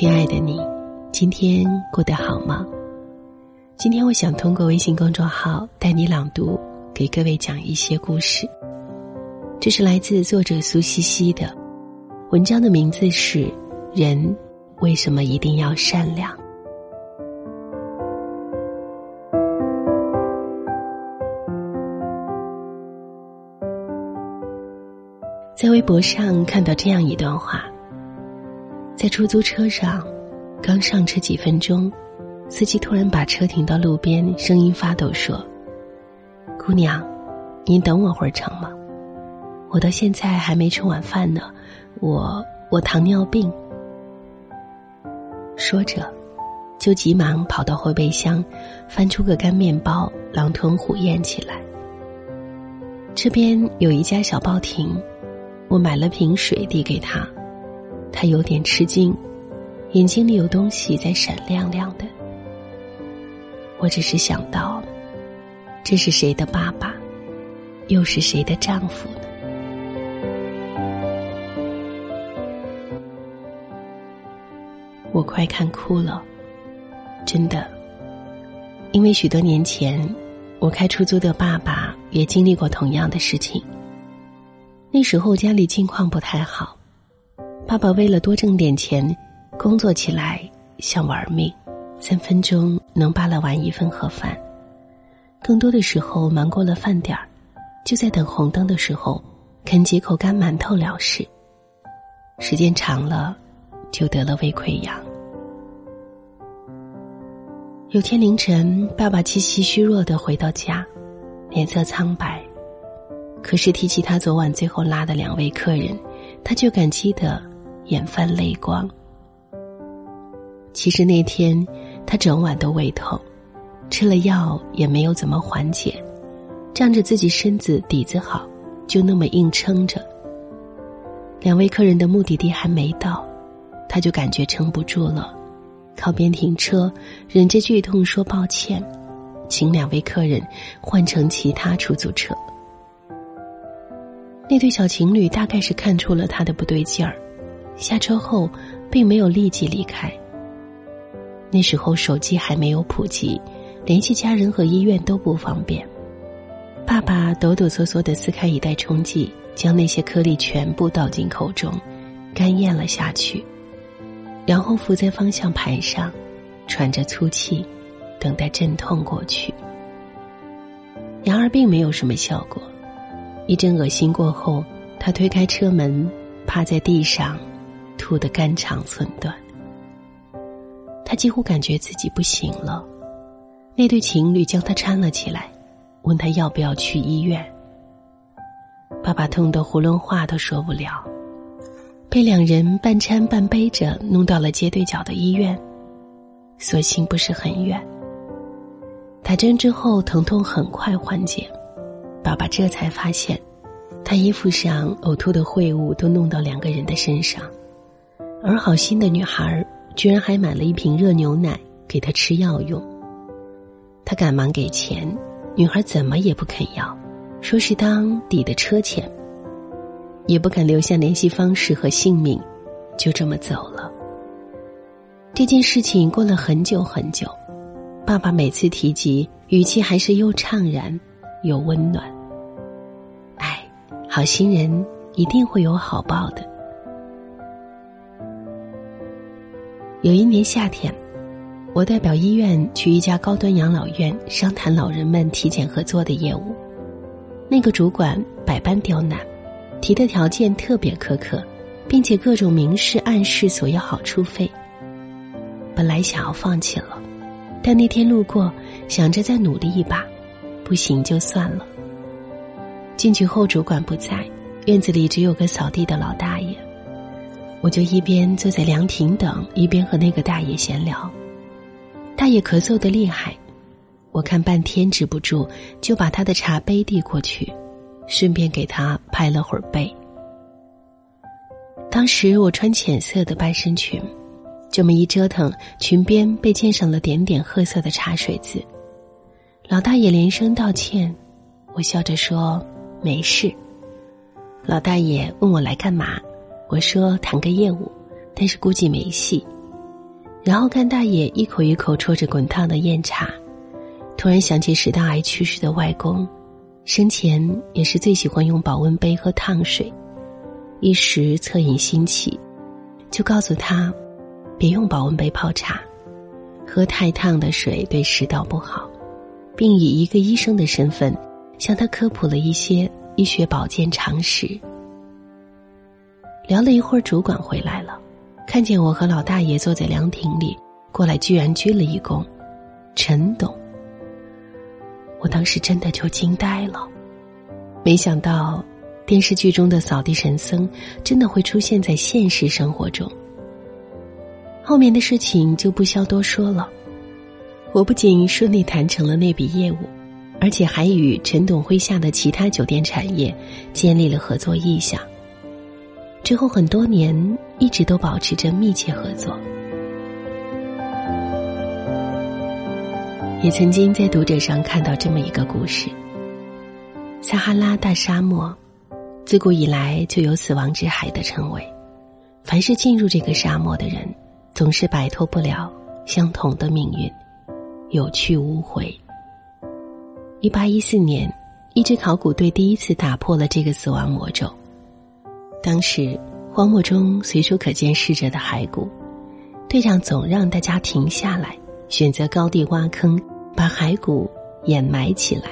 亲爱的你，今天过得好吗？今天我想通过微信公众号带你朗读，给各位讲一些故事。这是来自作者苏西西的文章，的名字是《人为什么一定要善良》。在微博上看到这样一段话：在出租车上，刚上车几分钟，司机突然把车停到路边，声音发抖说：“姑娘，您等我会儿成吗？我到现在还没吃晚饭呢，我我糖尿病。”说着，就急忙跑到后备箱，翻出个干面包，狼吞虎咽起来。这边有一家小报亭。我买了瓶水递给他，他有点吃惊，眼睛里有东西在闪亮亮的。我只是想到，这是谁的爸爸，又是谁的丈夫呢？我快看哭了，真的，因为许多年前，我开出租的爸爸也经历过同样的事情。那时候家里境况不太好，爸爸为了多挣点钱，工作起来像玩命，三分钟能扒拉完一份盒饭。更多的时候忙过了饭点儿，就在等红灯的时候，啃几口干馒头了事。时间长了，就得了胃溃疡。有天凌晨，爸爸气息虚弱的回到家，脸色苍白。可是提起他昨晚最后拉的两位客人，他却感激的眼泛泪光。其实那天他整晚都胃痛，吃了药也没有怎么缓解，仗着自己身子底子好，就那么硬撑着。两位客人的目的地还没到，他就感觉撑不住了，靠边停车，忍着剧痛说抱歉，请两位客人换乘其他出租车。那对小情侣大概是看出了他的不对劲儿，下车后并没有立即离开。那时候手机还没有普及，联系家人和医院都不方便。爸爸抖抖嗦嗦的撕开一袋冲剂，将那些颗粒全部倒进口中，干咽了下去，然后伏在方向盘上，喘着粗气，等待阵痛过去。然而并没有什么效果。一阵恶心过后，他推开车门，趴在地上，吐得肝肠寸断。他几乎感觉自己不行了。那对情侣将他搀了起来，问他要不要去医院。爸爸痛得囫囵话都说不了，被两人半搀半背着弄到了街对角的医院，所幸不是很远。打针之后，疼痛很快缓解。爸爸这才发现，他衣服上呕吐的秽物都弄到两个人的身上，而好心的女孩居然还买了一瓶热牛奶给他吃药用。他赶忙给钱，女孩怎么也不肯要，说是当抵的车钱，也不肯留下联系方式和姓名，就这么走了。这件事情过了很久很久，爸爸每次提及，语气还是又怅然。又温暖，哎，好心人一定会有好报的。有一年夏天，我代表医院去一家高端养老院商谈老人们体检合作的业务。那个主管百般刁难，提的条件特别苛刻，并且各种明示暗示索要好处费。本来想要放弃了，但那天路过，想着再努力一把。不行就算了。进去后，主管不在，院子里只有个扫地的老大爷。我就一边坐在凉亭等，一边和那个大爷闲聊。大爷咳嗽的厉害，我看半天止不住，就把他的茶杯递过去，顺便给他拍了会儿背。当时我穿浅色的半身裙，这么一折腾，裙边被溅上了点点褐色的茶水渍。老大爷连声道歉，我笑着说：“没事。”老大爷问我来干嘛，我说谈个业务，但是估计没戏，然后看大爷一口一口啜着滚烫的酽茶，突然想起食道癌去世的外公，生前也是最喜欢用保温杯喝烫水，一时恻隐心起，就告诉他，别用保温杯泡茶，喝太烫的水对食道不好，并以一个医生的身份向他科普了一些医学保健常识。聊了一会儿，主管回来了。看见我和老大爷坐在凉亭里，过来居然鞠了一躬，陈董。我当时真的就惊呆了，没想到电视剧中的扫地神僧真的会出现在现实生活中。后面的事情就不消多说了，我不仅顺利谈成了那笔业务，而且还与陈董麾下的其他酒店产业建立了合作意向。之后很多年一直都保持着密切合作，也曾经在读者上看到这么一个故事：撒哈拉大沙漠，自古以来就有“死亡之海”的称谓。凡是进入这个沙漠的人，总是摆脱不了相同的命运，有去无回。一八一四年，一支考古队第一次打破了这个死亡魔咒。当时，荒漠中随处可见逝者的骸骨，队长总让大家停下来，选择高地挖坑，把骸骨掩埋起来，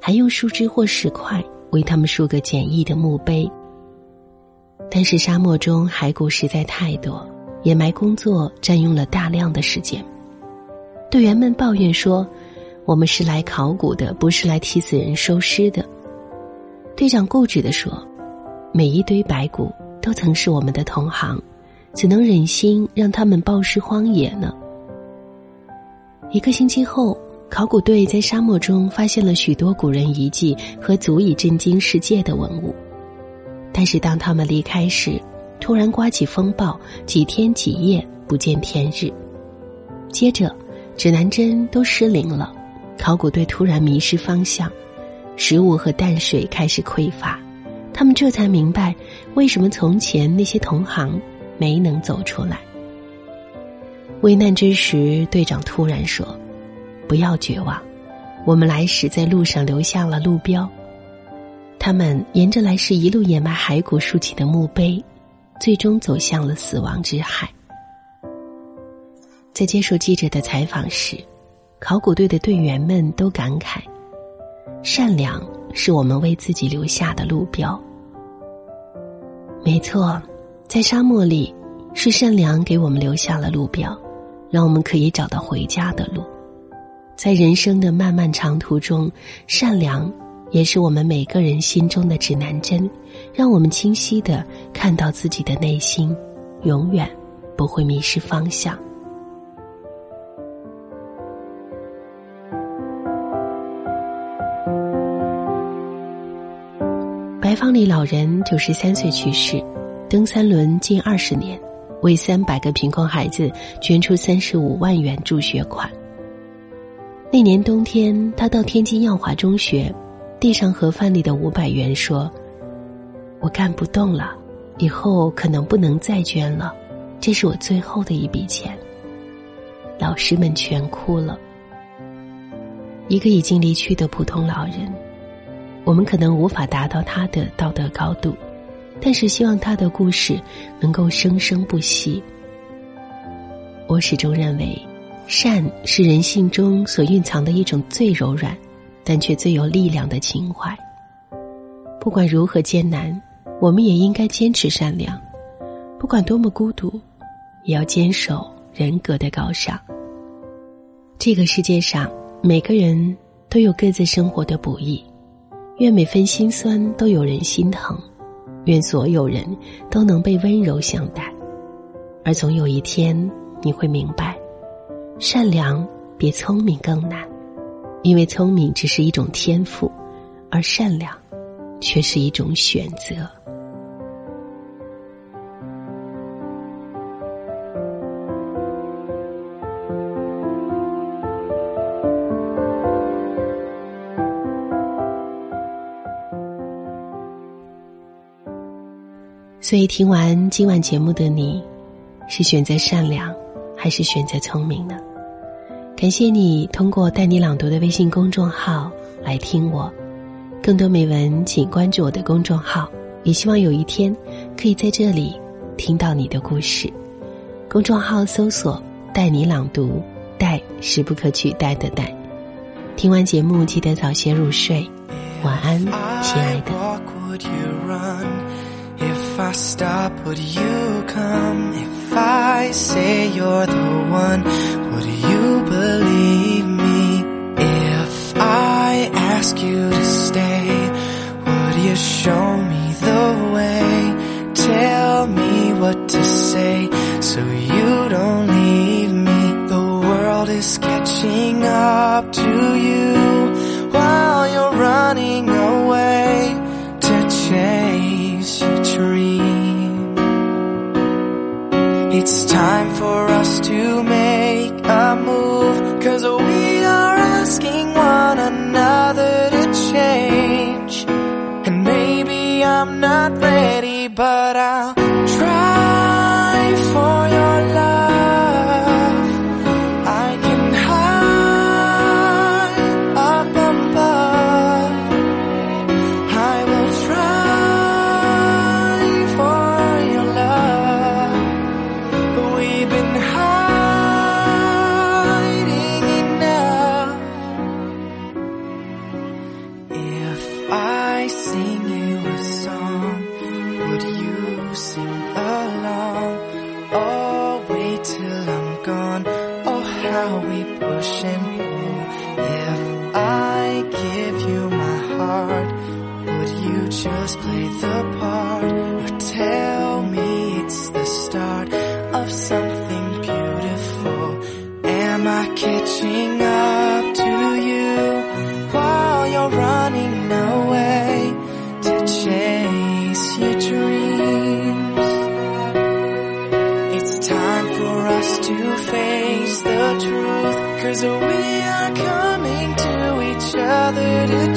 还用树枝或石块为他们竖个简易的墓碑。但是沙漠中骸骨实在太多，掩埋工作占用了大量的时间。队员们抱怨说：“我们是来考古的，不是来替死人收尸的。”队长固执地说。每一堆白骨都曾是我们的同行，怎能忍心让他们暴尸荒野呢？一个星期后，考古队在沙漠中发现了许多古人遗迹和足以震惊世界的文物，但是当他们离开时，突然刮起风暴，几天几夜不见天日。接着，指南针都失灵了，考古队突然迷失方向，食物和淡水开始匮乏。他们这才明白，为什么从前那些同行没能走出来。危难之时，队长突然说：“不要绝望，我们来时在路上留下了路标。”他们沿着来时一路掩埋骸骨竖起的墓碑，最终走向了死亡之海。在接受记者的采访时，考古队的队员们都感慨：“善良。”是我们为自己留下的路标。没错，在沙漠里，是善良给我们留下了路标，让我们可以找到回家的路。在人生的漫漫长途中，善良也是我们每个人心中的指南针，让我们清晰的看到自己的内心，永远不会迷失方向。方里老人九十三岁去世，蹬三轮近二十年，为三百个贫困孩子捐出三十五万元助学款。那年冬天，他到天津耀华中学，递上盒饭里的五百元，说：“我干不动了，以后可能不能再捐了，这是我最后的一笔钱。”老师们全哭了。一个已经离去的普通老人。我们可能无法达到他的道德高度，但是希望他的故事能够生生不息。我始终认为，善是人性中所蕴藏的一种最柔软，但却最有力量的情怀。不管如何艰难，我们也应该坚持善良；不管多么孤独，也要坚守人格的高尚。这个世界上，每个人都有各自生活的不易。愿每分心酸都有人心疼，愿所有人都能被温柔相待，而总有一天你会明白，善良比聪明更难，因为聪明只是一种天赋，而善良却是一种选择。所以听完今晚节目的你，是选择善良，还是选择聪明呢？感谢你通过带你朗读的微信公众号来听我，更多美文请关注我的公众号。也希望有一天可以在这里听到你的故事。公众号搜索“带你朗读”，“带”是不可取代的“带”。听完节目记得早些入睡，晚安，亲爱的。If I stop, would you come? If I say you're the one, would you believe me? If I ask you to stay, would you show me the way? Tell me what to say so you don't leave me. The world is catching up to you just play the part? Or tell me it's the start of something beautiful? Am I catching up to you while you're running away to chase your dreams? It's time for us to face the truth, cause we are coming to each other to